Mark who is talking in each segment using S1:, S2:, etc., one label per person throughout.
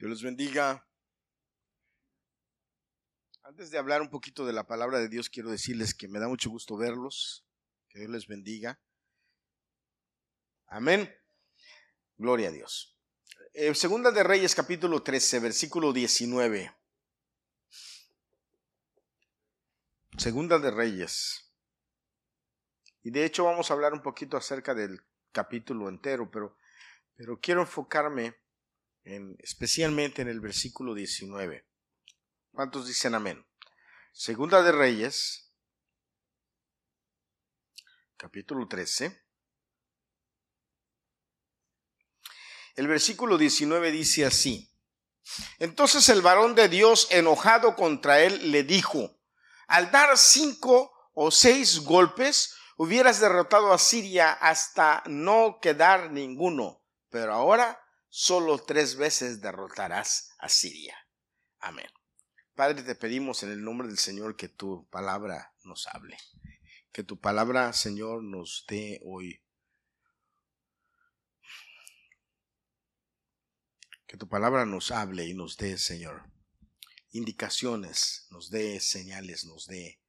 S1: Dios les bendiga. Antes de hablar un poquito de la palabra de Dios, quiero decirles que me da mucho gusto verlos. Que Dios les bendiga. Amén. Gloria a Dios. Eh, segunda de Reyes, capítulo 13, versículo 19. Segunda de Reyes. Y de hecho vamos a hablar un poquito acerca del capítulo entero, pero, pero quiero enfocarme en, especialmente en el versículo 19. ¿Cuántos dicen amén? Segunda de Reyes, capítulo 13. El versículo 19 dice así. Entonces el varón de Dios, enojado contra él, le dijo, al dar cinco o seis golpes, hubieras derrotado a Siria hasta no quedar ninguno, pero ahora solo tres veces derrotarás a Siria. Amén. Padre, te pedimos en el nombre del Señor que tu palabra nos hable, que tu palabra, Señor, nos dé hoy Que tu palabra nos hable y nos dé, Señor, indicaciones, nos dé señales, nos dé,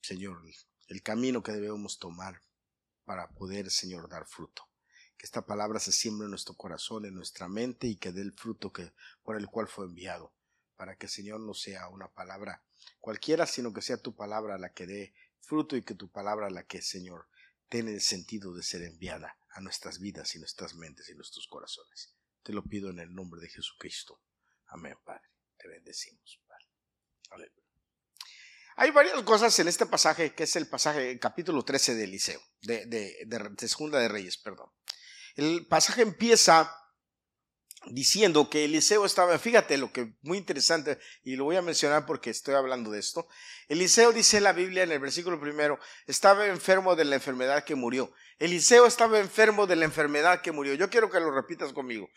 S1: Señor, el camino que debemos tomar para poder, Señor, dar fruto. Que esta palabra se siembre en nuestro corazón, en nuestra mente y que dé el fruto que, por el cual fue enviado. Para que, Señor, no sea una palabra cualquiera, sino que sea tu palabra la que dé fruto y que tu palabra la que, Señor, tiene el sentido de ser enviada a nuestras vidas y nuestras mentes y nuestros corazones. Te lo pido en el nombre de Jesucristo. Amén, Padre. Te bendecimos, Padre. Aleluya. Hay varias cosas en este pasaje, que es el pasaje, capítulo 13 de Eliseo, de, de, de, Segunda de Reyes, perdón. El pasaje empieza diciendo que Eliseo estaba, fíjate lo que muy interesante, y lo voy a mencionar porque estoy hablando de esto. Eliseo dice en la Biblia en el versículo primero, estaba enfermo de la enfermedad que murió. Eliseo estaba enfermo de la enfermedad que murió. Yo quiero que lo repitas conmigo.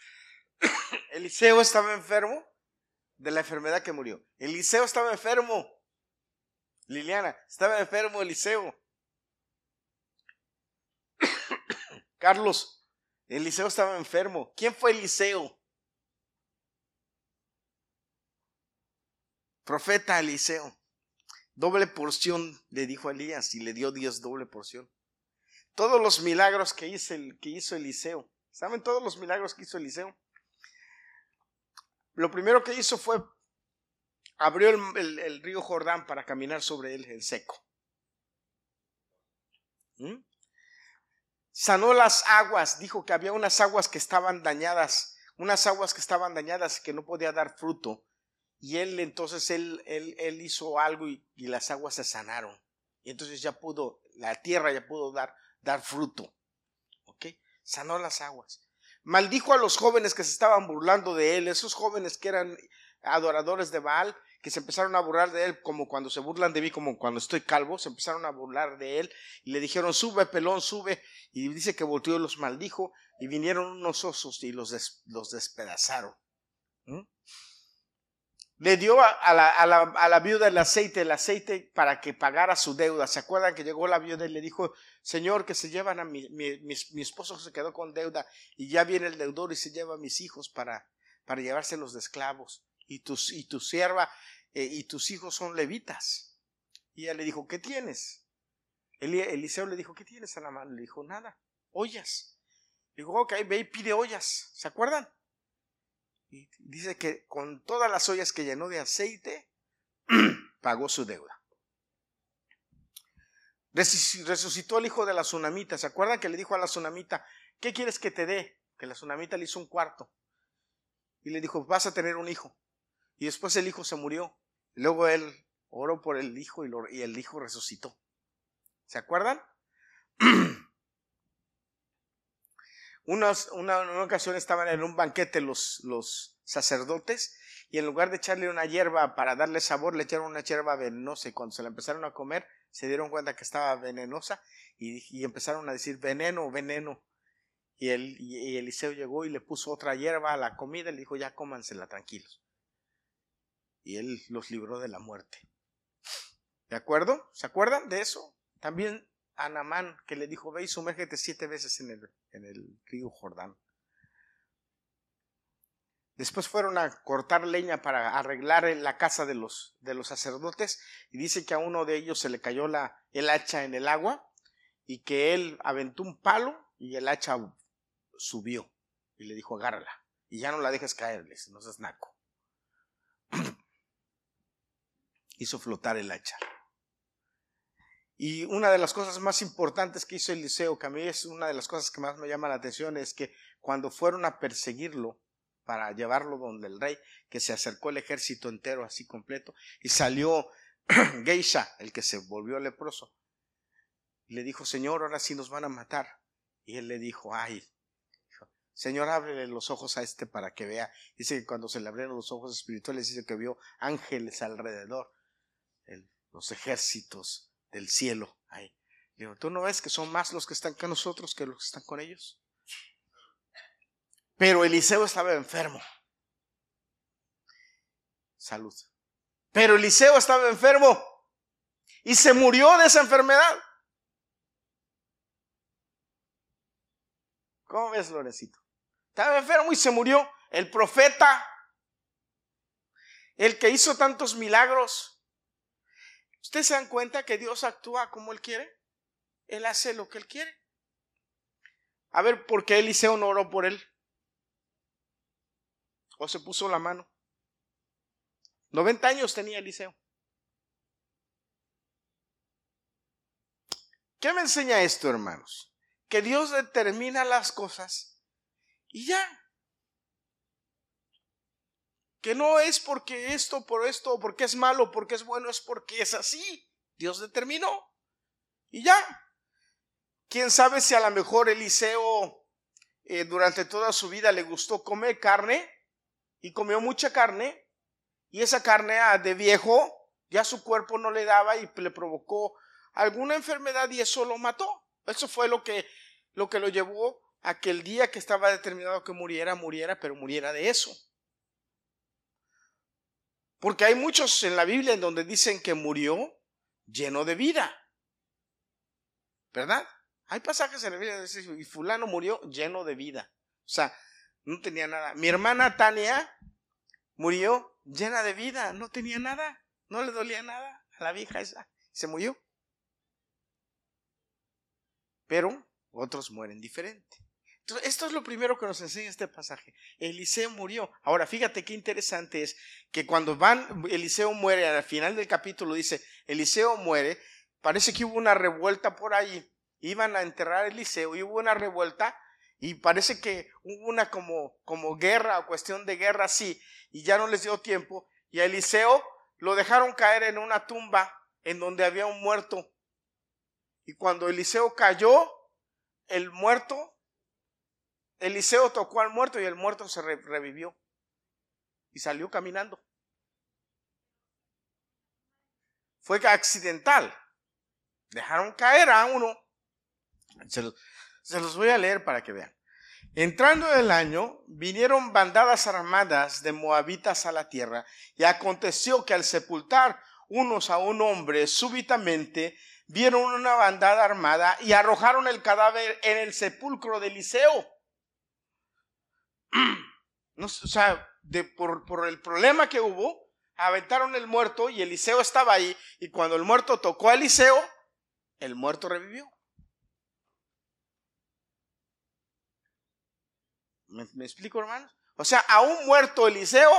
S1: Eliseo estaba enfermo de la enfermedad que murió. Eliseo estaba enfermo. Liliana, estaba enfermo Eliseo. Carlos, Eliseo estaba enfermo. ¿Quién fue Eliseo? Profeta Eliseo. Doble porción le dijo a Elías y le dio Dios doble porción. Todos los milagros que hizo, que hizo Eliseo. ¿Saben todos los milagros que hizo Eliseo? lo primero que hizo fue abrió el, río Jordán para caminar sobre él en seco. ¿Mm? Sanó las aguas, dijo que había unas aguas que estaban dañadas, unas aguas que estaban dañadas que no podía dar fruto. Y él entonces él, él, hizo algo y, las aguas se sanaron. Y entonces ya pudo, la tierra ya pudo dar, dar fruto. ¿Ok? Sanó las aguas. Maldijo a los jóvenes que se estaban burlando de él, esos jóvenes que eran adoradores de Baal, que se empezaron a burlar de él como cuando se burlan de mí, como cuando estoy calvo, se empezaron a burlar de él y le dijeron, sube, pelón, sube. Y dice que volteó y los maldijo y vinieron unos osos y los, los despedazaron. Le dio a, la, a, la, a, la, viuda el aceite, el aceite para que pagara su deuda. ¿Se acuerdan que llegó la viuda y le dijo, Señor, que se llevan a mi, mi, mi, esposo se quedó con deuda y ya viene el deudor y se lleva a mis hijos para, para llevárselos de esclavos y, tus, y tu sierva eh, y tus hijos son levitas. Y ella le dijo, ¿qué tienes? Eliseo le dijo, ¿qué tienes a la mano? Le dijo, nada, ollas. Le dijo, ok, ve y pide ollas. ¿Se acuerdan? Y dice que con todas las ollas que llenó de aceite, pagó su deuda. Resucitó el hijo de la tsunamita. ¿Se acuerdan que le dijo a la tsunamita, ¿qué quieres que te dé? Que la tsunamita le hizo un cuarto. Y le dijo, vas a tener un hijo. Y después el hijo se murió. luego él oró por el hijo y, y el hijo resucitó. ¿Se acuerdan? una, una, ocasión estaban en un banquete los, los sacerdotes y en lugar de echarle una hierba para darle sabor, le echaron una hierba venenosa y cuando se la empezaron a comer se dieron cuenta que estaba venenosa y, empezaron a decir veneno, veneno. Y, el, y Eliseo llegó y le puso otra hierba a la comida y le dijo ya cómansela tranquilos. Y él los libró de la muerte. ¿De acuerdo? ¿Se acuerdan de eso? También a que le dijo, ve y sumérgete siete veces en el, río Jordán. Después fueron a cortar leña para arreglar la casa de los, de los sacerdotes y dice que a uno de ellos se le cayó la, el hacha en el agua y que él aventó un palo y el hacha subió y le dijo agárrala y ya no la dejes caerles, no seas naco. Hizo flotar el hacha. Y una de las cosas más importantes que hizo Eliseo, que a mí es una de las cosas que más me llama la atención, es que cuando fueron a perseguirlo, para llevarlo donde el rey, que se acercó el ejército entero así completo, y salió Geisha, el que se volvió leproso, y le dijo, Señor, ahora sí nos van a matar. Y él le dijo, ay, Señor, ábrele los ojos a este para que vea. Dice que cuando se le abrieron los ojos espirituales, dice que vio ángeles alrededor, los ejércitos del cielo. Ahí. Digo, ¿tú no ves que son más los que están con nosotros que los que están con ellos? Pero Eliseo estaba enfermo. Salud. Pero Eliseo estaba enfermo y se murió de esa enfermedad. ¿Cómo ves, Lorecito? Estaba enfermo y se murió. El profeta, el que hizo tantos milagros. ¿Ustedes se dan cuenta que Dios actúa como Él quiere? Él hace lo que Él quiere. A ver, ¿por qué Eliseo no oró por él? o se puso la mano. 90 años tenía Eliseo. ¿Qué me enseña esto, hermanos? Que Dios determina las cosas y ya. Que no es porque esto, por esto, porque es malo, porque es bueno, es porque es así. Dios determinó. Y ya. ¿Quién sabe si a lo mejor Eliseo eh, durante toda su vida le gustó comer carne? y comió mucha carne y esa carne ah, de viejo ya su cuerpo no le daba y le provocó alguna enfermedad y eso lo mató. Eso fue lo que lo que lo llevó a que el día que estaba determinado que muriera, muriera, pero muriera de eso. Porque hay muchos en la Biblia en donde dicen que murió lleno de vida. ¿Verdad? Hay pasajes en la Biblia donde dice, y fulano murió lleno de vida. O sea, no tenía nada. Mi hermana Tania murió llena de vida, no tenía nada, no le dolía nada a la vieja esa, se murió. Pero otros mueren diferente. Esto es lo primero que nos enseña este pasaje. Eliseo murió. Ahora, fíjate qué interesante es que cuando van, Eliseo muere, al final del capítulo dice, Eliseo muere, parece que hubo una revuelta por ahí. Iban a enterrar a Eliseo y hubo una revuelta y parece que hubo una como, como guerra o cuestión de guerra así, y ya no les dio tiempo. Y a Eliseo lo dejaron caer en una tumba en donde había un muerto. Y cuando Eliseo cayó, el muerto, Eliseo tocó al muerto y el muerto se revivió. Y salió caminando. Fue accidental. Dejaron caer a uno. Se los voy a leer para que vean. Entrando el año, vinieron bandadas armadas de moabitas a la tierra, y aconteció que al sepultar unos a un hombre, súbitamente vieron una bandada armada y arrojaron el cadáver en el sepulcro de Eliseo. o sea, por, por el problema que hubo, aventaron el muerto y Eliseo estaba ahí, y cuando el muerto tocó a Eliseo, el muerto revivió. ¿Me, explico, hermanos? O sea, a un muerto Eliseo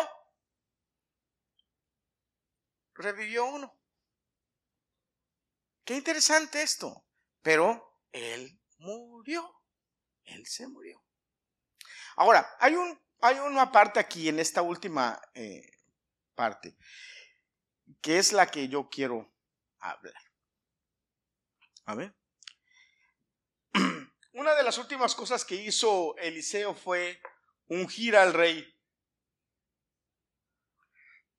S1: revivió uno. Qué interesante esto. Pero él murió. Él se murió. Ahora, hay, un, hay una parte aquí en esta última eh, parte que es la que yo quiero hablar. A ver. Una de las últimas cosas que hizo Eliseo fue ungir al rey.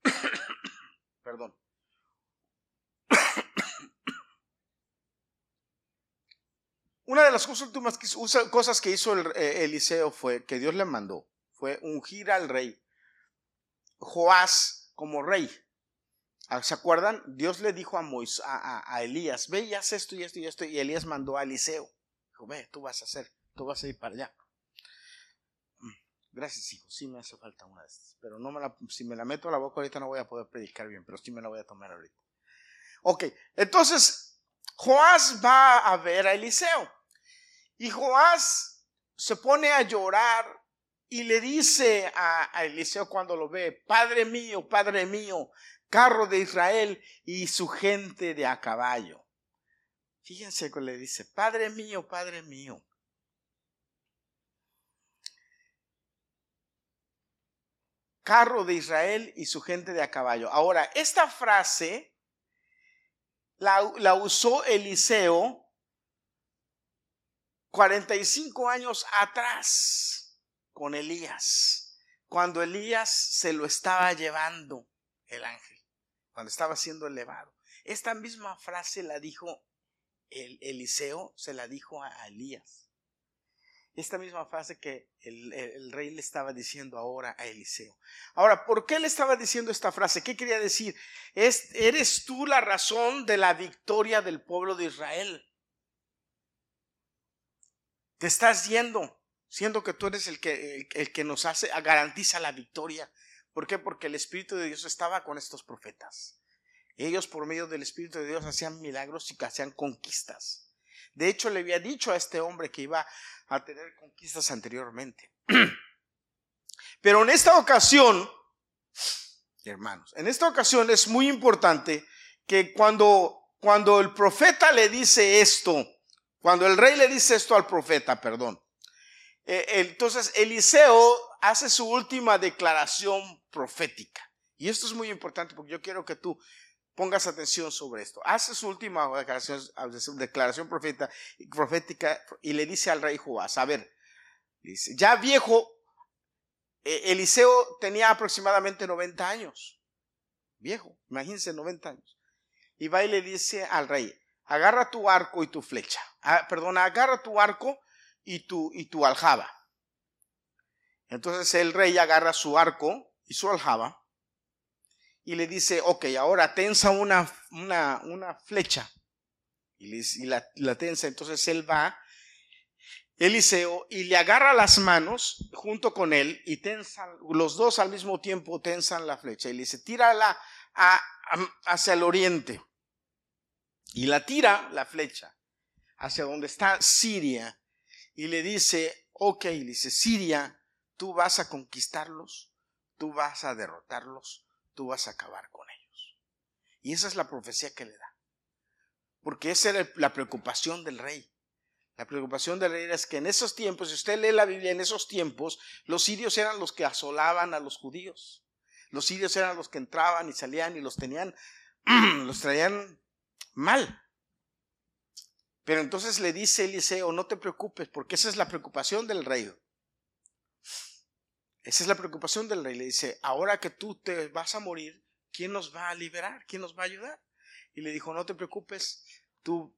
S1: Perdón. Una de las últimas cosas que hizo eh, Eliseo fue, que Dios le mandó, fue ungir al rey. Joás como rey. Ah, ¿Se acuerdan? Dios le dijo a, a, a Elías, ve y haz esto y esto y esto, y Elías mandó a Eliseo ve, tú vas a hacer, tú vas a ir para allá. Gracias, hijo. Sí me hace falta una de estas. Pero no me la, si me la meto a la boca ahorita no voy a poder predicar bien, pero sí me la voy a tomar ahorita. Ok, entonces Joás va a ver a Eliseo. Y Joás se pone a llorar y le dice a, Eliseo cuando lo ve, Padre mío, Padre mío, carro de Israel y su gente de a caballo. Fíjense que le dice, Padre mío, Padre mío. Carro de Israel y su gente de a caballo. Ahora, esta frase la usó Eliseo 45 años atrás con Elías, cuando Elías se lo estaba llevando el ángel, cuando estaba siendo elevado. Esta misma frase la dijo el Eliseo se la dijo a Elías. Esta misma frase que el, rey le estaba diciendo ahora a Eliseo. Ahora, ¿por qué le estaba diciendo esta frase? ¿Qué quería decir? Es, eres tú la razón de la victoria del pueblo de Israel. Te estás yendo, siendo que tú eres el que, el que nos hace, garantiza la victoria. ¿Por qué? Porque el Espíritu de Dios estaba con estos profetas. Ellos por medio del Espíritu de Dios hacían milagros y hacían conquistas. De hecho, le había dicho a este hombre que iba a tener conquistas anteriormente. Pero en esta ocasión, hermanos, en esta ocasión es muy importante que cuando, cuando el profeta le dice esto, cuando el rey le dice esto al profeta, perdón, eh, entonces Eliseo hace su última declaración profética. Y esto es muy importante porque yo quiero que tú pongas atención sobre esto. Hace su última declaración, declaración profética y le dice al rey Joás, a ver, ya viejo, e, Eliseo tenía aproximadamente 90 años. Viejo, imagínense 90 años. Y va y le dice al rey, agarra tu arco y tu flecha. Ah, perdona, agarra tu arco y tu, y tu aljaba. Entonces el rey agarra su arco y su aljaba y le dice, ok, ahora tensa una, una, una flecha. Y, la, la, tensa, entonces él va, Eliseo, y le agarra las manos junto con él y tensan, los dos al mismo tiempo tensan la flecha. Y le dice, tírala hacia el oriente. Y la tira la flecha hacia donde está Siria. Y le dice, ok, le dice, Siria, tú vas a conquistarlos, tú vas a derrotarlos, tú vas a acabar con ellos. Y esa es la profecía que le da. Porque esa era la preocupación del rey. La preocupación del rey es que en esos tiempos, si usted lee la Biblia, en esos tiempos, los sirios eran los que asolaban a los judíos. Los sirios eran los que entraban y salían y los tenían, los traían mal. Pero entonces le dice Eliseo, no te preocupes, porque esa es la preocupación del rey. Esa es la preocupación del rey. Le dice, ahora que tú te vas a morir, ¿quién nos va a liberar? ¿Quién nos va a ayudar? Y le dijo, no te preocupes, tú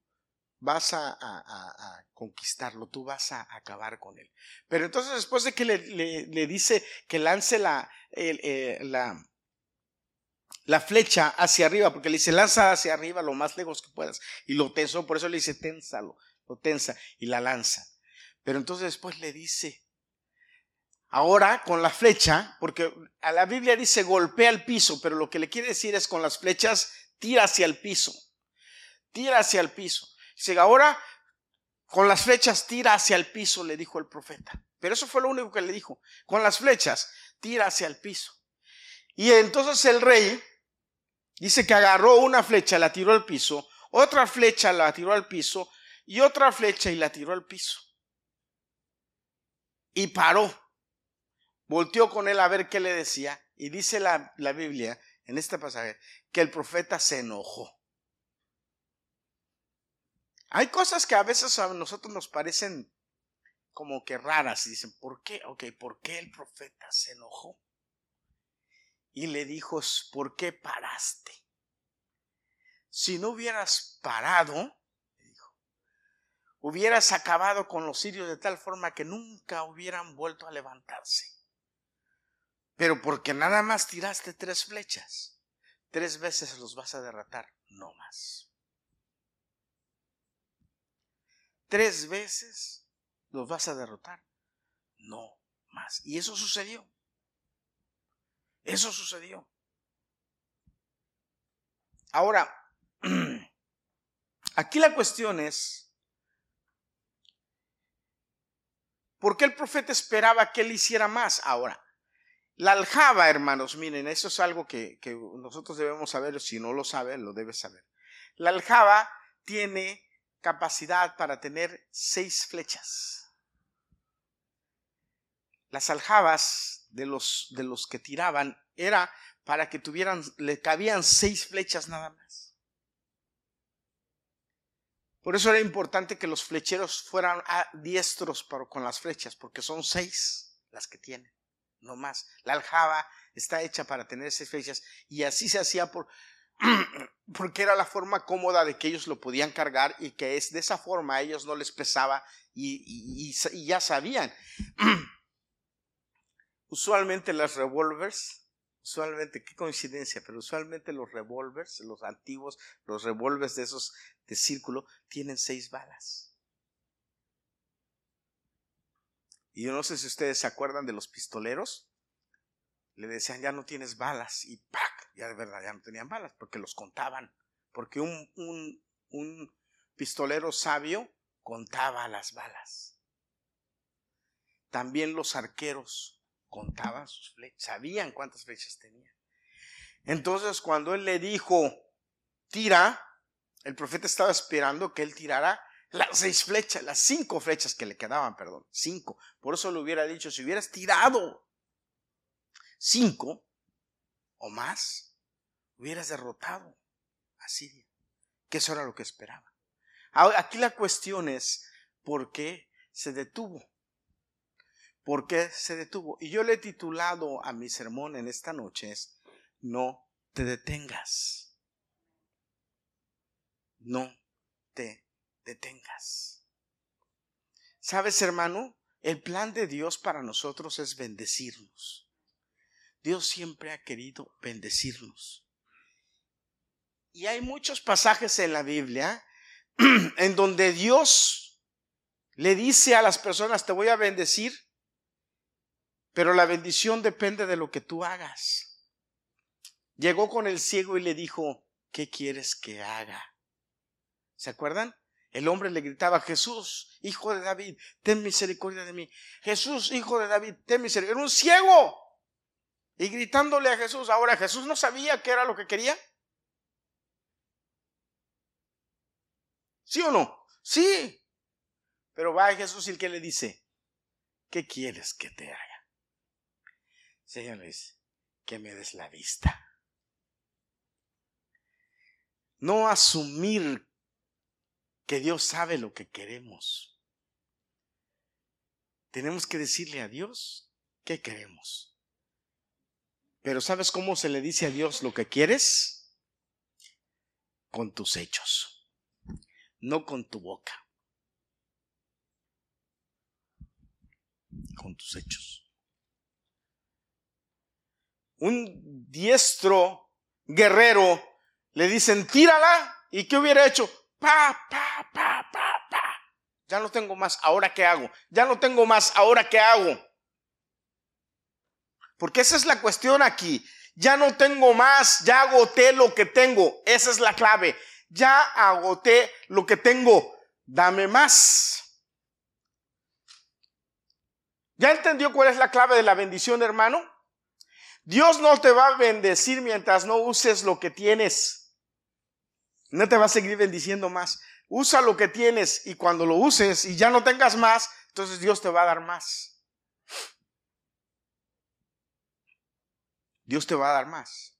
S1: vas a, conquistarlo, tú vas a acabar con él. Pero entonces después de que le, dice que lance la, eh, la, la, flecha hacia arriba, porque le dice, lanza hacia arriba lo más lejos que puedas, y lo tensó, por eso le dice, ténsalo, lo tensa, y la lanza. Pero entonces después le dice, Ahora con la flecha, porque a la Biblia dice golpea el piso, pero lo que le quiere decir es con las flechas tira hacia el piso. Tira hacia el piso. Dice, ahora con las flechas tira hacia el piso, le dijo el profeta. Pero eso fue lo único que le dijo. Con las flechas tira hacia el piso. Y entonces el rey dice que agarró una flecha, la tiró al piso, otra flecha la tiró al piso y otra flecha y la tiró al piso. Y paró volteó con él a ver qué le decía y dice la, la Biblia en este pasaje que el profeta se enojó. Hay cosas que a veces a nosotros nos parecen como que raras y dicen, ¿por qué? Ok, ¿por qué el profeta se enojó? Y le dijo, ¿por qué paraste? Si no hubieras parado, dijo, hubieras acabado con los sirios de tal forma que nunca hubieran vuelto a levantarse. Pero porque nada más tiraste tres flechas, tres veces los vas a derrotar, no más. Tres veces los vas a derrotar, no más. Y eso sucedió. Eso sucedió. Ahora, aquí la cuestión es, ¿por qué el profeta esperaba que él hiciera más? Ahora, la aljaba, hermanos, miren, eso es algo que, que nosotros debemos saber, si no lo sabe, lo debe saber. La aljaba tiene capacidad para tener seis flechas. Las aljabas de los, de los que tiraban era para que tuvieran, le cabían seis flechas nada más. Por eso era importante que los flecheros fueran diestros con las flechas, porque son seis las que tienen, no más. La aljaba está hecha para tener seis flechas y así se hacía por, porque era la forma cómoda de que ellos lo podían cargar y que es de esa forma a ellos no les pesaba y ya sabían. Usualmente las revólveres usualmente, qué coincidencia, pero usualmente los revólveres, los antiguos, los revólveres de esos de círculo, tienen seis balas. Y yo no sé si ustedes se acuerdan de los pistoleros. Le decían, ya no tienes balas. Y ¡pac! Ya de verdad, ya no tenían balas, porque los contaban. Porque un, un, un pistolero sabio contaba las balas. También los arqueros contaban sus flechas, sabían cuántas flechas tenía. Entonces, cuando él le dijo, tira, el profeta estaba esperando que él tirara las seis flechas, las cinco flechas que le quedaban, perdón, cinco. Por eso le hubiera dicho, si hubieras tirado cinco o más, hubieras derrotado a Siria, que eso era lo que esperaba. Aquí la cuestión es, ¿por qué se detuvo? ¿Por qué se detuvo? Y yo le he titulado a mi sermón en esta noche es, no te detengas. No te detengas. ¿Sabes, hermano? El plan de Dios para nosotros es bendecirnos. Dios siempre ha querido bendecirnos. Y hay muchos pasajes en la Biblia en donde Dios le dice a las personas, te voy a bendecir pero la bendición depende de lo que tú hagas. Llegó con el ciego y le dijo, ¿qué quieres que haga? ¿Se acuerdan? El hombre le gritaba, Jesús, hijo de David, ten misericordia de mí. Jesús, hijo de David, ten misericordia. Era un ciego. Y gritándole a Jesús, ahora Jesús no sabía qué era lo que quería. ¿Sí o no? Sí. Pero va Jesús y el que le dice, ¿qué quieres que te haga? Señores, que me des la vista. No asumir que Dios sabe lo que queremos. Tenemos que decirle a Dios qué queremos. Pero ¿sabes cómo se le dice a Dios lo que quieres? Con tus hechos, no con tu boca. Con tus hechos un diestro guerrero, le dicen, tírala. ¿Y qué hubiera hecho? Pa, pa, pa, pa, pa. Ya no tengo más, ¿ahora qué hago? Ya no tengo más, ¿ahora qué hago? Porque esa es la cuestión aquí. Ya no tengo más, ya agoté lo que tengo. Esa es la clave. Ya agoté lo que tengo. Dame más. ¿Ya entendió cuál es la clave de la bendición, hermano? Dios no te va a bendecir mientras no uses lo que tienes. No te va a seguir bendiciendo más. Usa lo que tienes y cuando lo uses y ya no tengas más, entonces Dios te va a dar más. Dios te va a dar más.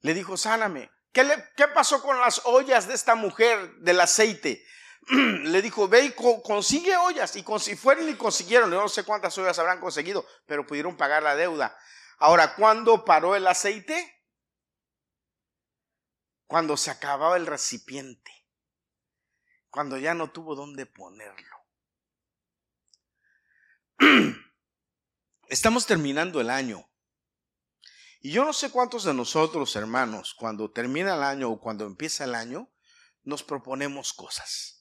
S1: Le dijo, sáname. ¿Qué, le, ¿Qué pasó con las ollas de esta mujer del aceite? le dijo, ve y consigue ollas. Y, si fueron y consiguieron, no sé cuántas ollas habrán conseguido, pero pudieron pagar la deuda. Ahora, ¿cuándo paró el aceite? Cuando se acababa el recipiente, cuando ya no tuvo dónde ponerlo. Estamos terminando el año. Y yo no sé cuántos de nosotros, hermanos, cuando termina el año o cuando empieza el año, nos proponemos cosas.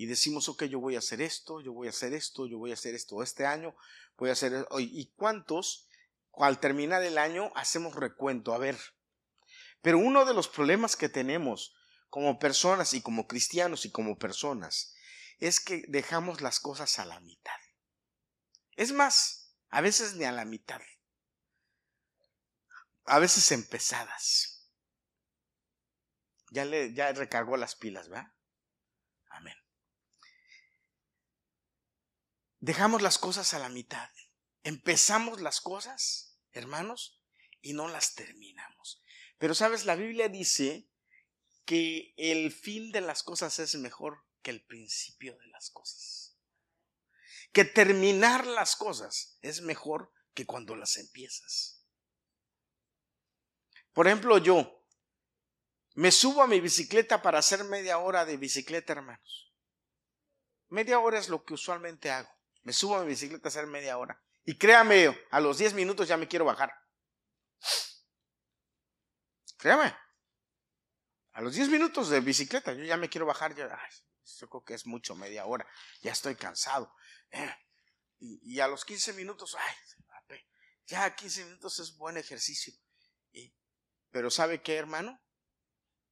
S1: Y decimos, ok, yo voy a hacer esto, yo voy a hacer esto, yo voy a hacer esto este año, voy a hacer... ¿Y cuántos al terminar el año hacemos recuento? A ver. Pero uno de los problemas que tenemos como personas y como cristianos y como personas es que dejamos las cosas a la mitad. Es más, a veces ni a la mitad. A veces empezadas. Ya le ya recargó las pilas, ¿verdad? Amén. Dejamos las cosas a la mitad. Empezamos las cosas, hermanos, y no las terminamos. Pero sabes, la Biblia dice que el fin de las cosas es mejor que el principio de las cosas. Que terminar las cosas es mejor que cuando las empiezas. Por ejemplo, yo me subo a mi bicicleta para hacer media hora de bicicleta, hermanos. Media hora es lo que usualmente hago. Me subo a mi bicicleta a hacer media hora. Y créame, a los 10 minutos ya me quiero bajar. Créame. A los 10 minutos de bicicleta yo ya me quiero bajar. Ya, yo creo que es mucho, media hora. Ya estoy cansado. Eh, y, a los 15 minutos, ay, ya 15 minutos es buen ejercicio. pero ¿sabe qué, hermano?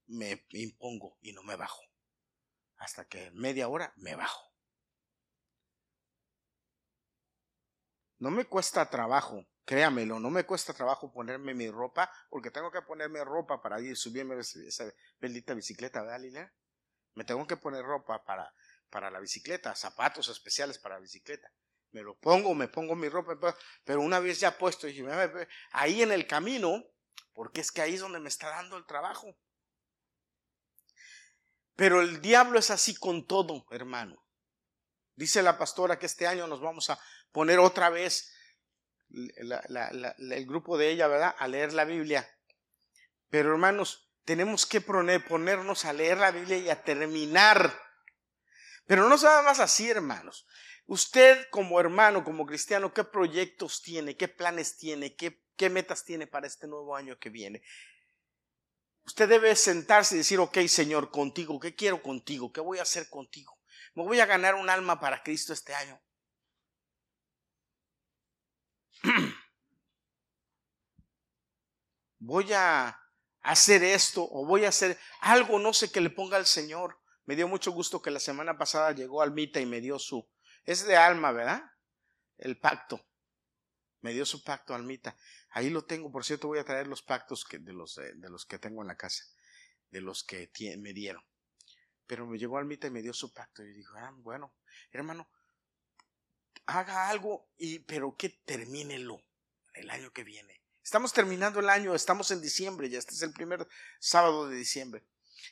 S1: Me impongo y no me bajo. Hasta que media hora me bajo. No me cuesta trabajo, créamelo, no me cuesta trabajo ponerme mi ropa, porque tengo que ponerme ropa para ir subirme esa bendita bicicleta, ¿verdad, Lila? Me tengo que poner ropa para, para la bicicleta, zapatos especiales para la bicicleta. Me lo pongo, me pongo mi ropa, pero una vez ya puesto, ahí en el camino, porque es que ahí es donde me está dando el trabajo. Pero el diablo es así con todo, hermano. Dice la pastora que este año nos vamos a poner otra vez el grupo de ella, ¿verdad? A leer la Biblia. Pero hermanos, tenemos que poner, ponernos a leer la Biblia y a terminar. Pero no nada más así, hermanos. Usted como hermano, como cristiano, ¿qué proyectos tiene? ¿Qué planes tiene? ¿Qué, qué metas tiene para este nuevo año que viene? Usted debe sentarse y decir, ok, Señor, contigo, ¿qué quiero contigo? ¿Qué voy a hacer contigo? ¿Me voy a ganar un alma para Cristo este año? voy a hacer esto o voy a hacer algo, no sé, que le ponga al Señor. Me dio mucho gusto que la semana pasada llegó Almita y me dio su, es de alma, ¿verdad? El pacto. Me dio su pacto Almita. Ahí lo tengo, por cierto, voy a traer los pactos eh, de los que tengo en la casa, de los que me dieron. Pero me llegó Almita y me dio su pacto. Y dijo, ah, bueno, hermano, haga algo, y, pero que termínelo el año que viene. Estamos terminando el año, estamos en diciembre, ya este es el primer sábado de diciembre.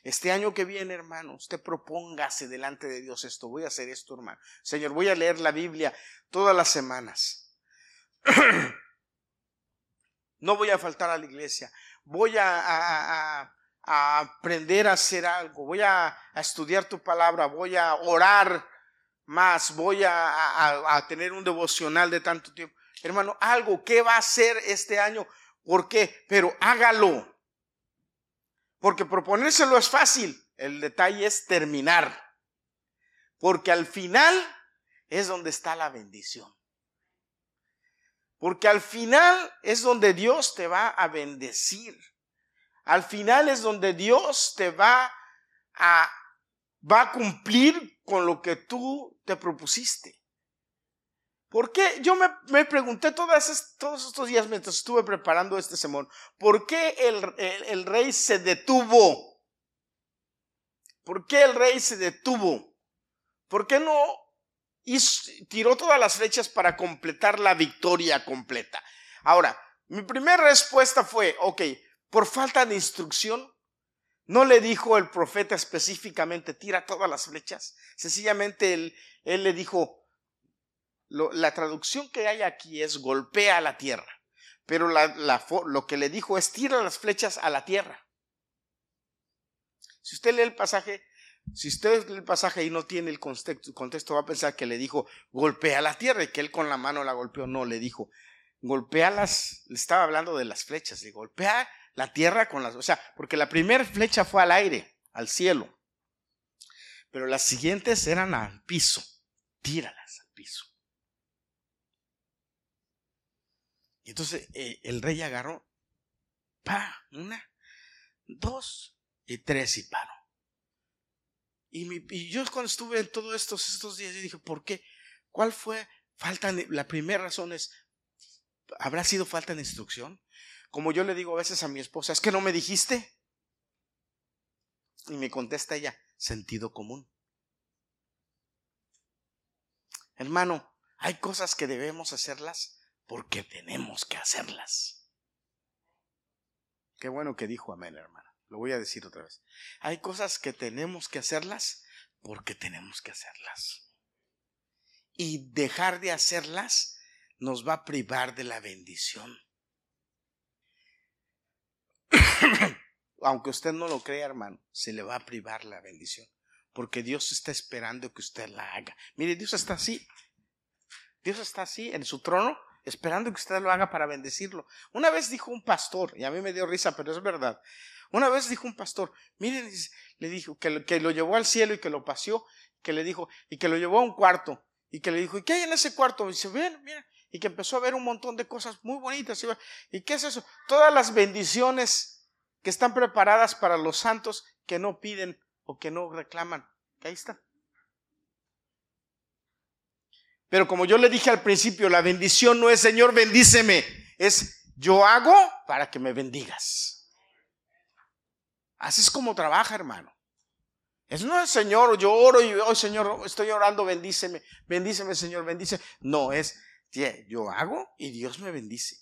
S1: Este año que viene, hermano, usted propóngase delante de Dios esto. Voy a hacer esto, hermano. Señor, voy a leer la Biblia todas las semanas. no voy a faltar a la iglesia. Voy a, a aprender a hacer algo. Voy a, estudiar tu palabra. Voy a orar más, voy a, tener un devocional de tanto tiempo. Hermano, algo, ¿qué va a hacer este año? ¿Por qué? Pero hágalo. Porque proponérselo es fácil. El detalle es terminar. Porque al final es donde está la bendición. Porque al final es donde Dios te va a bendecir. Al final es donde Dios te va a, va a cumplir con lo que tú te propusiste. ¿Por qué? Yo me, pregunté todas, todos estos días mientras estuve preparando este sermón, ¿por qué el, rey se detuvo? ¿Por qué el rey se detuvo? ¿Por qué no tiró todas las flechas para completar la victoria completa? Ahora, mi primera respuesta fue, ok, por falta de instrucción, no le dijo el profeta específicamente, tira todas las flechas. Sencillamente él, le dijo, la traducción que hay aquí es golpea a la tierra. Pero lo que le dijo es tira las flechas a la tierra. Si usted lee el pasaje, si usted lee el pasaje y no tiene el contexto, contexto, va a pensar que le dijo golpea la tierra y que él con la mano la golpeó. No, le dijo golpea las, le estaba hablando de las flechas, le golpea la tierra con las, o sea, porque la primera flecha fue al aire, al cielo. Pero las siguientes eran al piso. Tíralas al piso. Y entonces eh, el rey agarró, pa, una, dos y tres y paró. Y, yo cuando estuve en todos estos, estos días, yo dije, ¿por qué? ¿Cuál fue? Falta, la primera razón es, ¿habrá sido falta de instrucción? Como yo le digo a veces a mi esposa, ¿es que no me dijiste? Y me contesta ella, sentido común. Hermano, hay cosas que debemos hacerlas porque tenemos que hacerlas. Qué bueno que dijo amén, hermano. Lo voy a decir otra vez. Hay cosas que tenemos que hacerlas porque tenemos que hacerlas. Y dejar de hacerlas nos va a privar de la bendición. Aunque usted no lo crea, hermano, se le va a privar la bendición. Porque Dios está esperando que usted la haga. Mire, Dios está así. Dios está así en su trono, esperando que usted lo haga para bendecirlo. Una vez dijo un pastor, y a mí me dio risa, pero es verdad. Una vez dijo un pastor, miren, le dijo que, que lo llevó al cielo y que lo paseó, que le dijo, y que lo llevó a un cuarto, y que le dijo, ¿y qué hay en ese cuarto? Y dice, ven, mira, y que empezó a ver un montón de cosas muy bonitas. ¿Y qué es eso? Todas las bendiciones que están preparadas para los santos que no piden o que no reclaman. Ahí está. Pero como yo le dije al principio, la bendición no es Señor, bendíceme, es yo hago para que me bendigas. Así es como trabaja, hermano. Es no es Señor, yo oro y hoy Señor, estoy orando, bendíceme, bendíceme, Señor, bendice. No, es yo hago y Dios me bendice.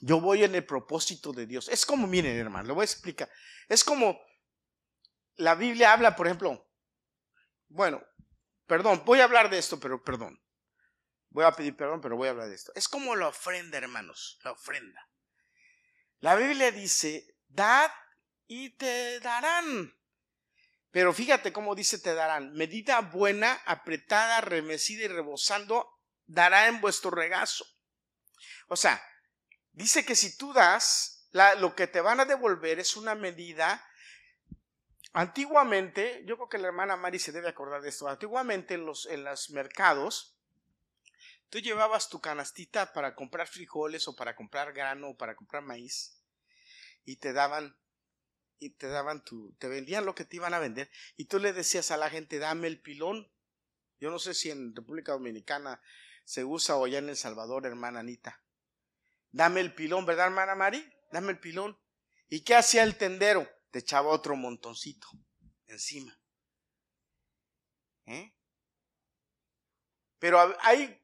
S1: Yo voy en el propósito de Dios. Es como, miren, hermano, le voy a explicar. Es como la Biblia habla, por ejemplo, bueno, perdón, voy a hablar de esto, pero perdón. Voy a pedir perdón, pero voy a hablar de esto. Es como la ofrenda, hermanos, la ofrenda. La Biblia dice, dad y te darán. Pero fíjate cómo dice te darán. Medida buena, apretada, remecida y rebosando, dará en vuestro regazo. O sea, dice que si tú das, lo que te van a devolver es una medida. Antiguamente, yo creo que la hermana Mari se debe acordar de esto. Antiguamente en los, en los mercados, tú llevabas tu canastita para comprar frijoles o para comprar grano o para comprar maíz y te daban y te daban tu, te vendían lo que te iban a vender y tú le decías a la gente, dame el pilón. Yo no sé si en República Dominicana se usa o ya en El Salvador, hermana Anita. Dame el pilón, ¿verdad, hermana Mari? Dame el pilón. ¿Y qué hacía el tendero? Te echaba otro montoncito encima. ¿Eh? Pero hay,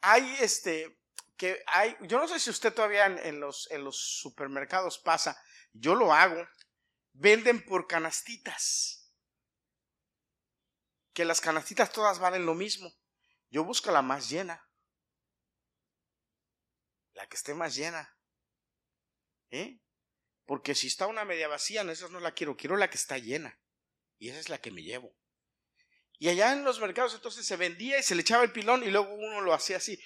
S1: hay este, que hay, yo no sé si usted todavía en, los, en los supermercados pasa, yo lo hago, venden por canastitas. Que las canastitas todas valen lo mismo. Yo busco la más llena. La que esté más llena. ¿Eh? Porque si está una media vacía, no, esa no la quiero, quiero la que está llena. Y esa es la que me llevo. Y allá en los mercados entonces se vendía y se le echaba el pilón y luego uno lo hacía así.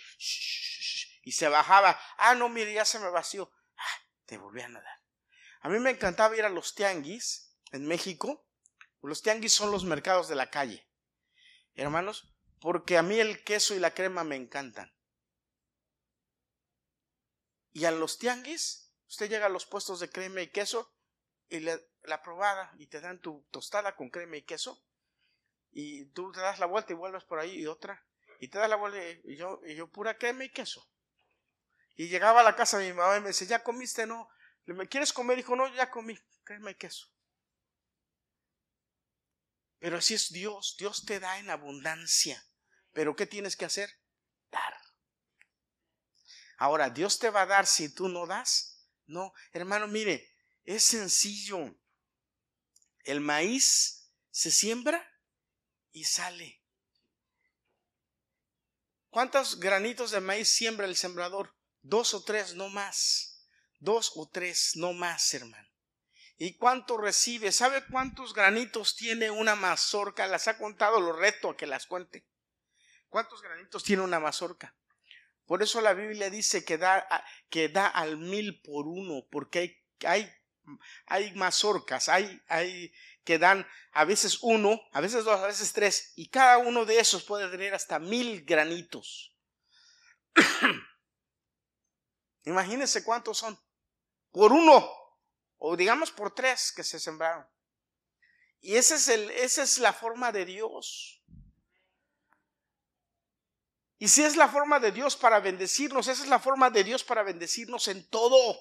S1: y se bajaba. Ah, no, mire, ya se me vació. Ah, te volví a nadar. A mí me encantaba ir a los tianguis en México. Los tianguis son los mercados de la calle. Hermanos, porque a mí el queso y la crema me encantan. Y a los tianguis, usted llega a los puestos de crema y queso y la probada y te dan tu tostada con crema y queso y tú te das la vuelta y vuelves por ahí y otra y te das la vuelta y yo, y yo pura crema y queso. Y llegaba a la casa de mi mamá y me dice, ¿ya comiste? No, ¿Me quieres comer? Dijo, no, ya comí, crema y queso. Pero así es Dios, Dios te da en abundancia. Pero ¿qué tienes que hacer? Dar. Ahora, ¿Dios te va a dar si tú no das? No, hermano, mire, es sencillo. El maíz se siembra y sale. ¿Cuántos granitos de maíz siembra el sembrador? Dos o tres, no más dos o tres, no más, hermano. ¿Y cuánto recibe? ¿Sabe cuántos granitos tiene una mazorca? Las ha contado, lo reto a que las cuente. ¿Cuántos granitos tiene una mazorca? Por eso la Biblia dice que da, que da al mil por uno, porque hay, hay hay mazorcas, hay, hay que dan a veces uno, a veces dos, a veces tres, y cada uno de esos puede tener hasta mil granitos. Imagínense cuántos son. Por uno, o digamos por tres que se sembraron. Y es el, esa es la forma de Dios. Y si es la forma de Dios para bendecirnos, esa es la forma de Dios para bendecirnos en todo.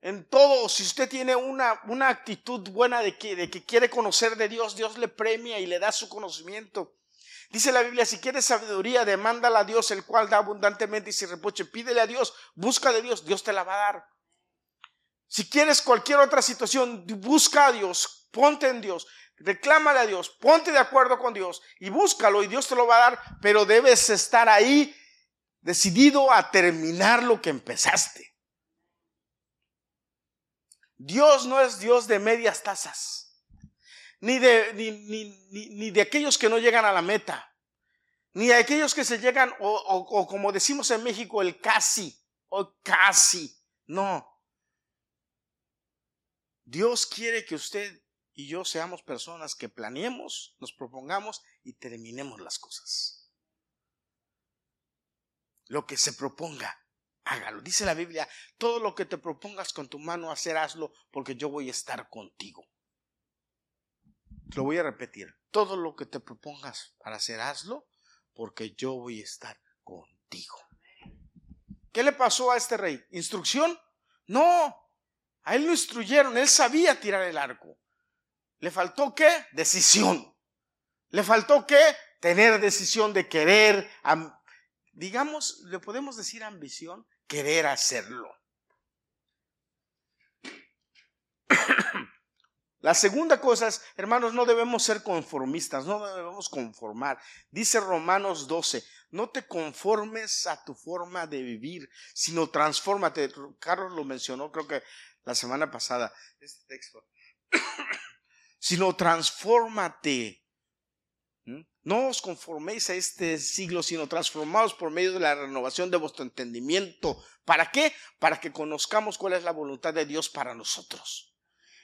S1: En todo, si usted tiene una, una actitud buena de que, de que quiere conocer de Dios, Dios le premia y le da su conocimiento. Dice la Biblia, si quieres sabiduría, demándala a Dios, el cual da abundantemente y sin reproche. Pídele a Dios, busca de Dios, Dios te la va a dar. Si quieres cualquier otra situación, busca a Dios, ponte en Dios, reclámale a Dios, ponte de acuerdo con Dios y búscalo y Dios te lo va a dar, pero debes estar ahí decidido a terminar lo que empezaste. Dios no es Dios de medias tazas, ni de, ni, de aquellos que no llegan a la meta, ni de aquellos que se llegan, o, o como decimos en México, el casi, o casi. No. Dios quiere que usted y yo seamos personas que planeemos, nos propongamos y terminemos las cosas. Lo que se proponga hágalo. Dice la Biblia, todo lo que te propongas con tu mano hacer, hazlo, porque yo voy a estar contigo. Lo voy a repetir, todo lo que te propongas para hacer, hazlo, porque yo voy a estar contigo. ¿Qué le pasó a este rey? ¿Instrucción? No, a él lo instruyeron, él sabía tirar el arco. ¿Le faltó qué? Decisión. ¿Le faltó qué? Tener decisión de querer, digamos, le podemos decir ambición, querer hacerlo. La segunda cosa es, hermanos, no debemos ser conformistas, no debemos conformar. Dice Romanos 12, no te conformes a tu forma de vivir, sino transfórmate. Carlos lo mencionó, creo que la semana pasada, este texto. sino transfórmate no os conforméis a este siglo, sino transformados por medio de la renovación de vuestro entendimiento. ¿Para qué? Para que conozcamos cuál es la voluntad de Dios para nosotros.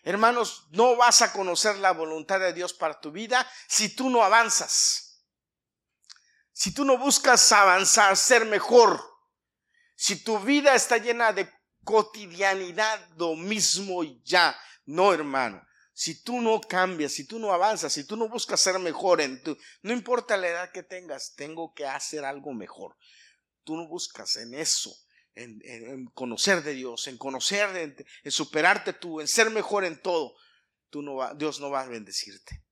S1: Hermanos, no vas a conocer la voluntad de Dios para tu vida si tú no avanzas. Si tú no buscas avanzar, ser mejor. Si tu vida está llena de cotidianidad, lo mismo y ya. No, hermano si tú no cambias, si tú no avanzas, si tú no buscas ser mejor en tu, no importa la edad que tengas, tengo que hacer algo mejor. Tú no buscas en eso, en, conocer de Dios, en conocer, en, en, superarte tú, en ser mejor en todo. Tú no va, Dios no va a bendecirte.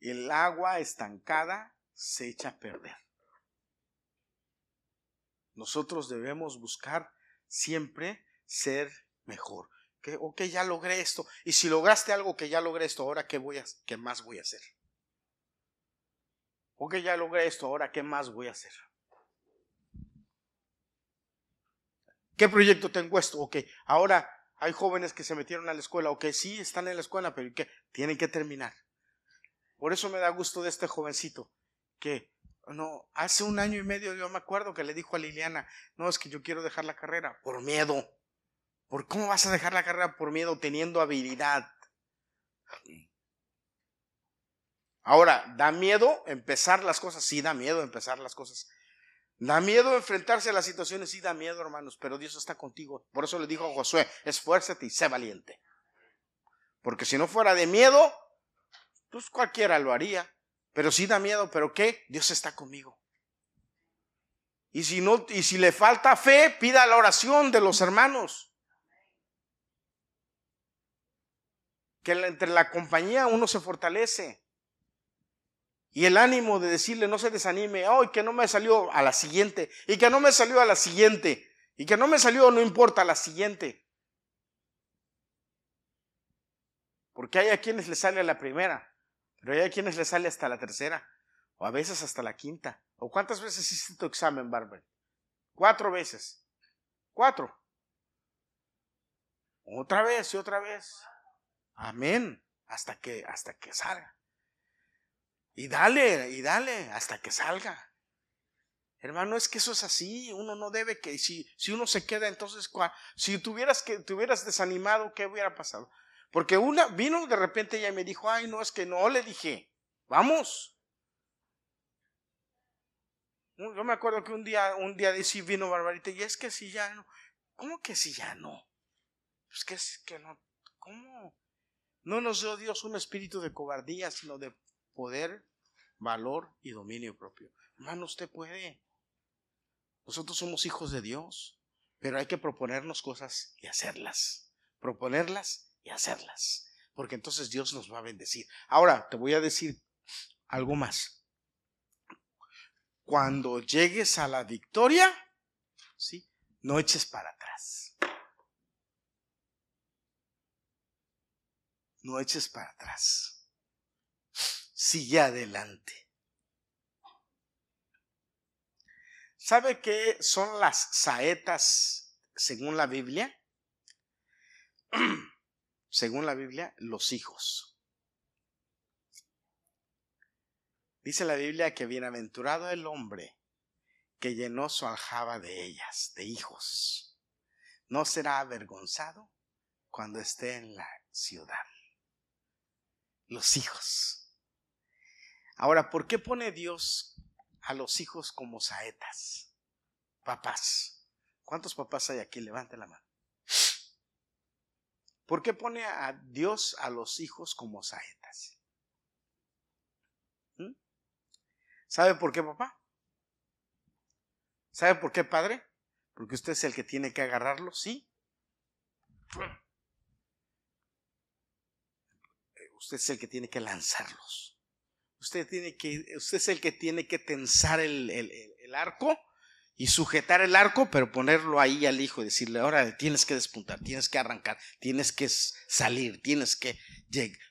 S1: El agua estancada se echa a perder. Nosotros debemos buscar siempre ser mejor. Que, ok, ya logré esto. Y si lograste algo que ya logré esto, ahora qué voy a, qué más voy a hacer. Ok, ya logré esto, ahora qué más voy a hacer. ¿Qué proyecto tengo esto? Ok, ahora hay jóvenes que se metieron a la escuela. Ok, sí, están en la escuela, pero ¿qué? Tienen que terminar. Por eso me da gusto de este jovencito que no, hace un año y medio yo me acuerdo que le dijo a Liliana, no, es que yo quiero dejar la carrera por miedo. ¿Por cómo vas a dejar la carrera por miedo teniendo habilidad? Ahora, ¿da miedo empezar las cosas? Sí, da miedo empezar las cosas. Da miedo enfrentarse a las situaciones, sí da miedo, hermanos, pero Dios está contigo. Por eso le dijo a Josué, esfuérzate y sé valiente. Porque si no fuera de miedo, pues cualquiera lo haría. Pero sí da miedo, pero ¿qué? Dios está conmigo. Y si no, y si le falta fe, pida la oración de los hermanos. que entre la compañía uno se fortalece. Y el ánimo de decirle no se desanime, hoy que no me salió a la siguiente, y que no me salió a la siguiente, y que no me salió no importa a la siguiente. Porque hay a quienes le sale a la primera, pero hay a quienes le sale hasta la tercera, o a veces hasta la quinta. ¿O cuántas veces hiciste tu examen, Barber? Cuatro veces. Cuatro. Otra vez y otra vez. Amén. Hasta que, hasta que salga. Y dale, y dale, hasta que salga. Hermano, es que eso es así. Uno no debe que, si, si uno se queda, entonces, si tuvieras que, te hubieras desanimado, ¿qué hubiera pasado? Porque una vino de repente ella y me dijo, ay, no, es que no, le dije, vamos. Yo me acuerdo que un día, un día de sí vino Barbarita y es que si ya no, ¿cómo que si ya no? Pues que es que no, ¿cómo? No nos dio Dios un espíritu de cobardía, sino de poder, valor y dominio propio. Hermano, usted puede. Nosotros somos hijos de Dios, pero hay que proponernos cosas y hacerlas. Proponerlas y hacerlas. Porque entonces Dios nos va a bendecir. Ahora, te voy a decir algo más. Cuando llegues a la victoria, ¿sí? no eches para atrás. No eches para atrás. Sigue adelante. ¿Sabe qué son las saetas según la Biblia? según la Biblia, los hijos. Dice la Biblia que bienaventurado el hombre que llenó su aljaba de ellas, de hijos. No será avergonzado cuando esté en la ciudad. Los hijos. Ahora, ¿por qué pone Dios a los hijos como saetas? Papás. ¿Cuántos papás hay aquí? Levante la mano. ¿Por qué pone a Dios a los hijos como saetas? ¿Mm? ¿Sabe por qué, papá? ¿Sabe por qué, padre? Porque usted es el que tiene que agarrarlos, ¿sí? Usted es el que tiene que lanzarlos. Usted, tiene que, usted es el que tiene que tensar el, arco y sujetar el arco, pero ponerlo ahí al hijo y decirle, ahora tienes que despuntar, tienes que arrancar, tienes que salir, tienes que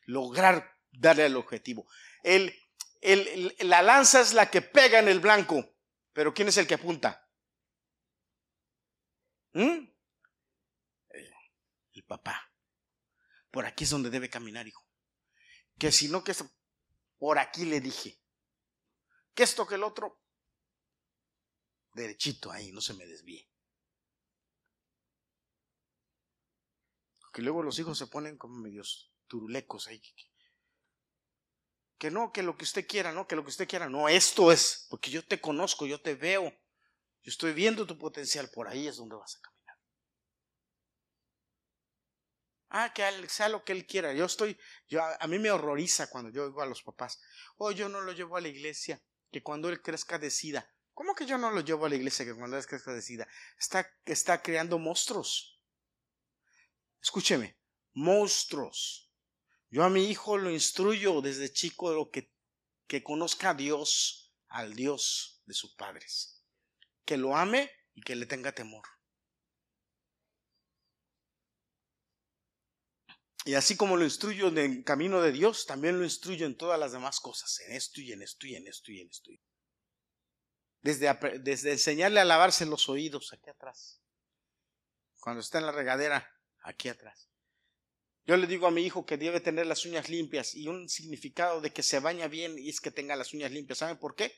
S1: lograr darle al objetivo. El, el, la lanza es la que pega en el blanco, pero ¿quién es el que apunta? ¿Mm? El papá. Por aquí es donde debe caminar, hijo. Que si no, que por aquí le dije. Que esto, que el otro, derechito ahí, no se me desvíe. Que luego los hijos se ponen como medios turulecos ahí. Que no, que lo que usted quiera, no, que lo que usted quiera, no, esto es, porque yo te conozco, yo te veo, yo estoy viendo tu potencial, por ahí es donde vas a caminar. Ah, que sea lo que él quiera. Yo estoy, yo, a mí me horroriza cuando yo oigo a los papás, oh, yo no lo llevo a la iglesia, que cuando él crezca decida. ¿Cómo que yo no lo llevo a la iglesia que cuando es que decida? Está, está creando monstruos. Escúcheme, monstruos. Yo a mi hijo lo instruyo desde chico de lo que, que conozca a Dios, al Dios de sus padres. Que lo ame y que le tenga temor. Y así como lo instruyo en el camino de Dios, también lo instruyo en todas las demás cosas, en esto y en esto y en esto y en esto. Desde, desde enseñarle a lavarse los oídos aquí atrás. Cuando está en la regadera, aquí atrás. Yo le digo a mi hijo que debe tener las uñas limpias y un significado de que se baña bien y es que tenga las uñas limpias. ¿Saben por qué?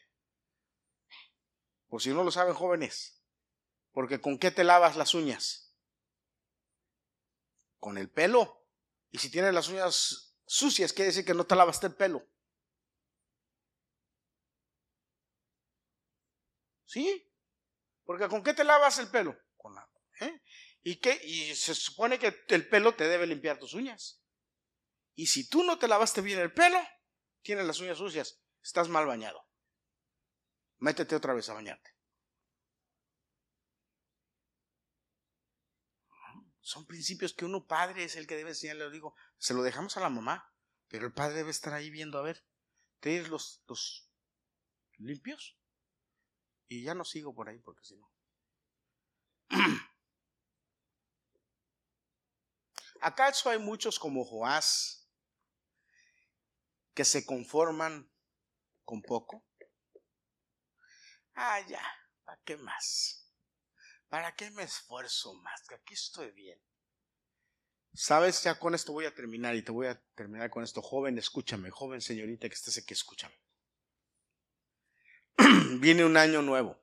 S1: Por si no lo saben jóvenes. Porque ¿con qué te lavas las uñas? Con el pelo. Y si tienes las uñas sucias, quiere decir que no te lavaste el pelo. ¿Sí? Porque ¿con qué te lavas el pelo? Con agua. ¿eh? ¿Y, qué? y se supone que el pelo te debe limpiar tus uñas. Y si tú no te lavaste bien el pelo, tienes las uñas sucias, estás mal bañado. Métete otra vez a bañarte. Son principios que uno padre es el que debe enseñarle. Digo, se lo dejamos a la mamá, pero el padre debe estar ahí viendo, a ver, ¿tienes los, los limpios? Y ya no sigo por ahí porque si no. ¿Acaso hay muchos como Joás que se conforman con poco? Ah, ya, ¿para qué más? ¿Para qué me esfuerzo más? Que aquí estoy bien. Sabes, ya con esto voy a terminar y te voy a terminar con esto. Joven, escúchame, joven señorita que estés aquí, escúchame. Viene un año nuevo.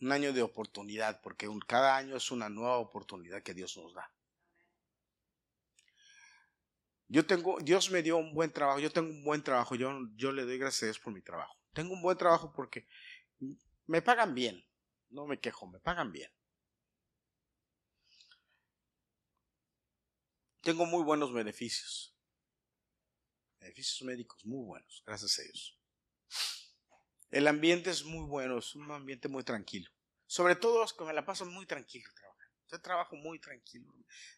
S1: Un año de oportunidad, porque cada año es una nueva oportunidad que Dios nos da. Yo tengo, Dios me dio un buen trabajo, yo tengo un buen trabajo, yo, yo le doy gracias a Dios por mi trabajo. Tengo un buen trabajo porque me pagan bien, no me quejo, me pagan bien. Tengo muy buenos beneficios. Beneficios médicos muy buenos, gracias a Dios. El ambiente es muy bueno, es un ambiente muy tranquilo. Sobre todo los que me la paso muy tranquilo trabajando. Yo trabajo muy tranquilo.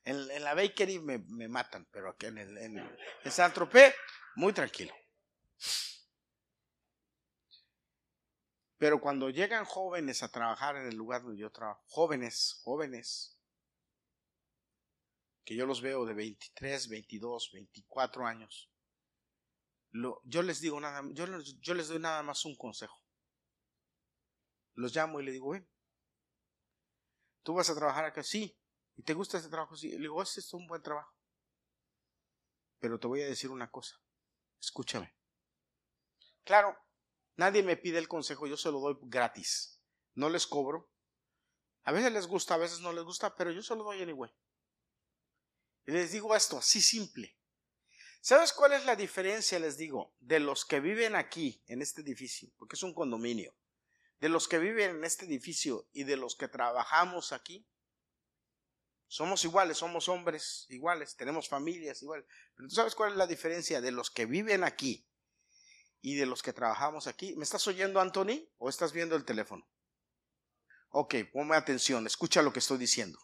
S1: En, la bakery me, matan, pero aquí en, el, en, en San Tropez, muy tranquilo. Pero cuando llegan jóvenes a trabajar en el lugar donde yo trabajo, jóvenes, jóvenes, que yo los veo de 23, 22, 24 años, yo les digo nada, yo, les doy nada más un consejo. Los llamo y le digo, ven, tú vas a trabajar acá, sí, y te gusta ese trabajo, sí. Le digo, este es un buen trabajo. Pero te voy a decir una cosa, escúchame. Claro, nadie me pide el consejo, yo se lo doy gratis. No les cobro. A veces les gusta, a veces no les gusta, pero yo se lo doy anyway. Y les digo esto, así simple. ¿Sabes cuál es la diferencia, les digo, de los que viven aquí, en este edificio? Porque es un condominio. De los que viven en este edificio y de los que trabajamos aquí. Somos iguales, somos hombres iguales, tenemos familias iguales. Pero tú sabes cuál es la diferencia de los que viven aquí y de los que trabajamos aquí. ¿Me estás oyendo, Anthony? ¿O estás viendo el teléfono? Ok, ponme atención, escucha lo que estoy diciendo.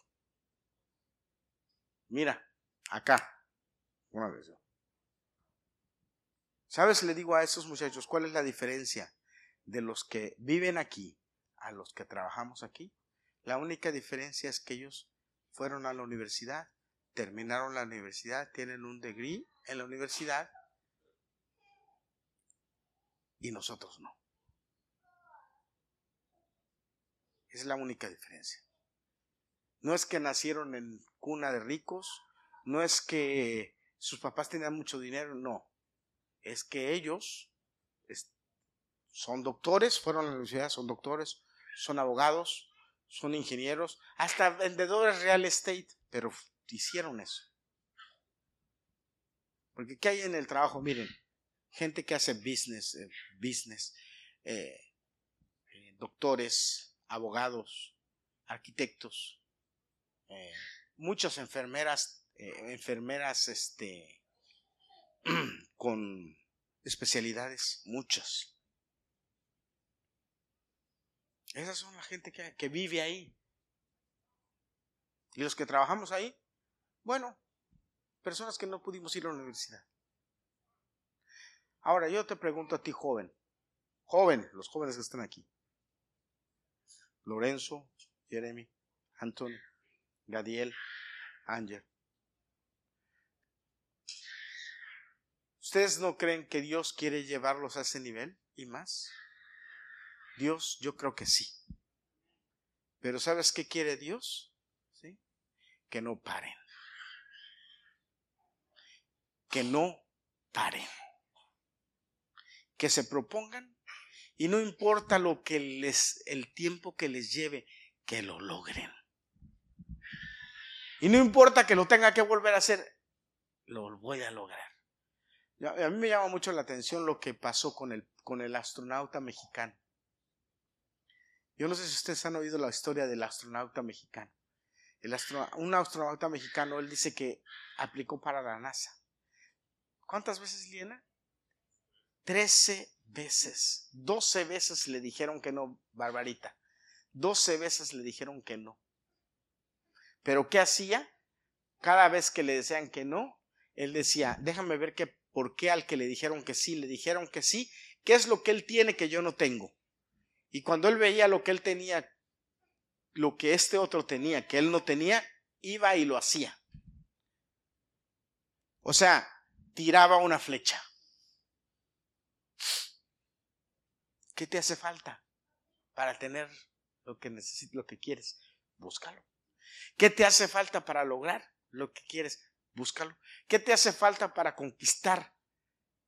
S1: Mira, acá. Una vez. ¿Sabes? Le digo a estos muchachos, ¿cuál es la diferencia de los que viven aquí a los que trabajamos aquí? La única diferencia es que ellos fueron a la universidad, terminaron la universidad, tienen un degree en la universidad y nosotros no. Es la única diferencia. No es que nacieron en cuna de ricos, no es que sus papás tenían mucho dinero, no es que ellos son doctores, fueron a la universidad, son doctores, son abogados, son ingenieros, hasta vendedores real estate, pero hicieron eso. Porque ¿qué hay en el trabajo? Miren, gente que hace business, eh, business, eh, eh, doctores, abogados, arquitectos, muchas enfermeras, enfermeras, este, con especialidades, muchas. Esas son la gente que, que vive ahí. Y los que trabajamos ahí, bueno, personas que no pudimos ir a la universidad. Ahora yo te pregunto a ti, joven, joven, los jóvenes que están aquí, Lorenzo, Jeremy, Anton, Gadiel, Ángel, ¿Ustedes no creen que Dios quiere llevarlos a ese nivel y más? Dios, yo creo que sí. Pero ¿sabes qué quiere Dios? ¿Sí? Que no paren. Que no paren. Que se propongan y no importa lo que les el tiempo que les lleve, que lo logren. Y no importa que lo tenga que volver a hacer, lo voy a lograr. A mí me llama mucho la atención lo que pasó con el, con el astronauta mexicano. Yo no sé si ustedes han oído la historia del astronauta mexicano. El un astronauta mexicano, él dice que aplicó para la NASA. ¿Cuántas veces, Liena? Trece veces. Doce veces le dijeron que no, Barbarita. Doce veces le dijeron que no. Pero ¿qué hacía? Cada vez que le decían que no, él decía, déjame ver qué ¿Por qué al que le dijeron que sí, le dijeron que sí? ¿Qué es lo que él tiene que yo no tengo? Y cuando él veía lo que él tenía, lo que este otro tenía, que él no tenía, iba y lo hacía. O sea, tiraba una flecha. ¿Qué te hace falta para tener lo que necesitas, lo que quieres? Búscalo. ¿Qué te hace falta para lograr lo que quieres? Búscalo. ¿Qué te hace falta para conquistar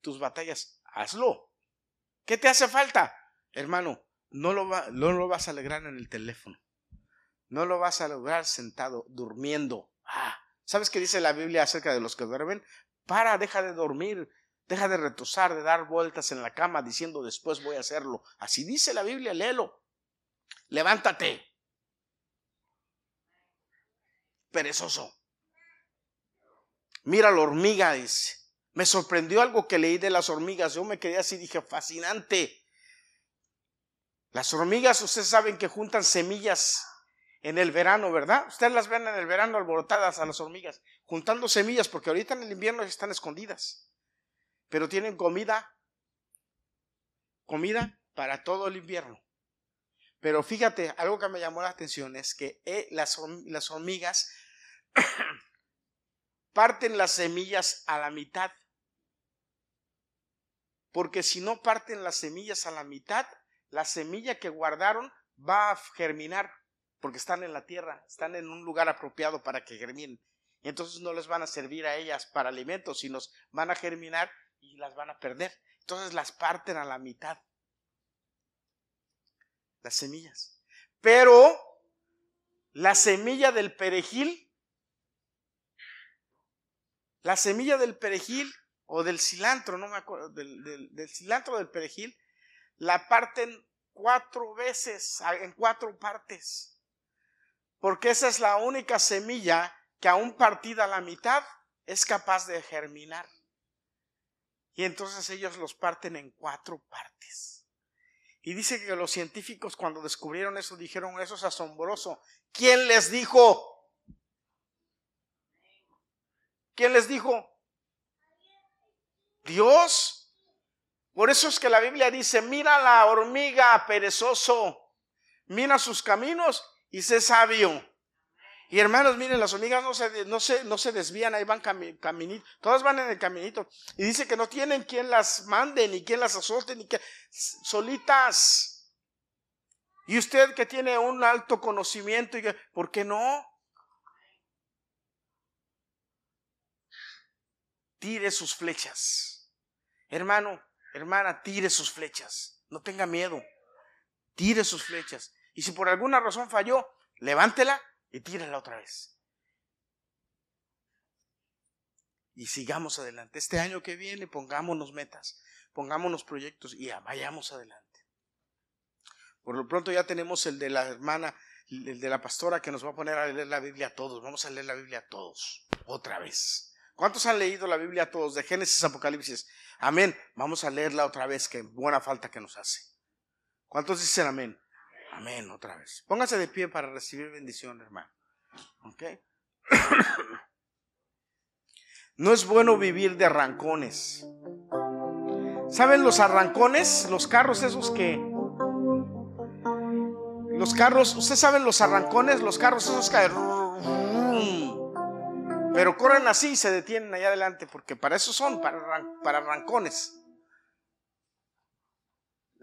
S1: tus batallas? Hazlo. ¿Qué te hace falta? Hermano, no lo, vas a lograr en el teléfono. No lo vas a lograr sentado, durmiendo. Ah, ¿Sabes qué dice la Biblia acerca de los que duermen? Para, deja de dormir, deja de retosar, de dar vueltas en la cama diciendo después voy a hacerlo. Así dice la Biblia, léelo. Levántate. Perezoso. Mira la hormiga, dice. Me sorprendió algo que leí de las hormigas. Yo me quedé así, dije, fascinante. Las hormigas, ustedes saben que juntan semillas en el verano, ¿verdad? Ustedes las ven en el verano alborotadas a las hormigas, juntando semillas, porque ahorita en el invierno están escondidas. Pero tienen comida, comida para todo el invierno. Pero fíjate, algo que me llamó la atención es que eh, las, hormigas parten las semillas a la mitad. Porque si no parten las semillas a la mitad, la semilla que guardaron va a germinar, porque están en la tierra, están en un lugar apropiado para que germinen. Y entonces no les van a servir a ellas para alimentos, sino van a germinar y las van a perder. Entonces las parten a la mitad. Las semillas. Pero la semilla del perejil la semilla del perejil o del cilantro, no me acuerdo, del, cilantro del perejil, la parten cuatro veces, en cuatro partes. Porque esa es la única semilla que aún partida a la mitad es capaz de germinar. Y entonces ellos los parten en cuatro partes. Y dice que los científicos cuando descubrieron eso dijeron, eso es asombroso. ¿Quién les dijo? ¿Quién les dijo? Dios. Por eso es que la Biblia dice, mira la hormiga perezoso, mira sus caminos y sé sabio. Y hermanos, miren, las hormigas no se, no se, no se desvían, ahí van caminito, todas van en el caminito. Y dice que no tienen quien las mande, ni quien las azote, ni que solitas. Y usted que tiene un alto conocimiento, ¿por qué no? tire sus flechas. Hermano, hermana, tire sus flechas. No tenga miedo. Tire sus flechas. Y si por alguna razón falló, levántela y tírala otra vez. Y sigamos adelante. Este año que viene pongámonos metas, pongámonos proyectos y vayamos adelante. Por lo pronto ya tenemos el de la hermana, el de la pastora que nos va a poner a leer la Biblia a todos. Vamos a leer la Biblia a todos, otra vez. ¿Cuántos han leído la Biblia todos, de Génesis a Apocalipsis? Amén. Vamos a leerla otra vez, que buena falta que nos hace. ¿Cuántos dicen amén? Amén, otra vez. Póngase de pie para recibir bendición, hermano. ¿Ok? No es bueno vivir de arrancones. ¿Saben los arrancones? Los carros esos que... Los carros, ¿ustedes saben los arrancones? Los carros esos que... Pero corren así y se detienen allá adelante, porque para eso son, para, para arrancones.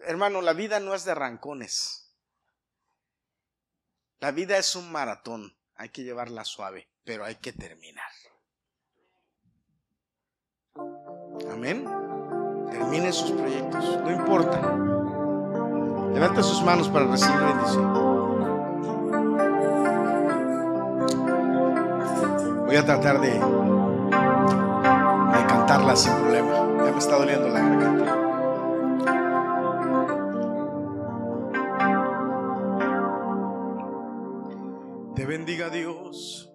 S1: Hermano, la vida no es de arrancones. La vida es un maratón. Hay que llevarla suave, pero hay que terminar. Amén. Termine sus proyectos, no importa. Levanta sus manos para recibir bendición. Voy a tratar de, de cantarla sin problema. Ya me está doliendo la garganta. Bendiga Dios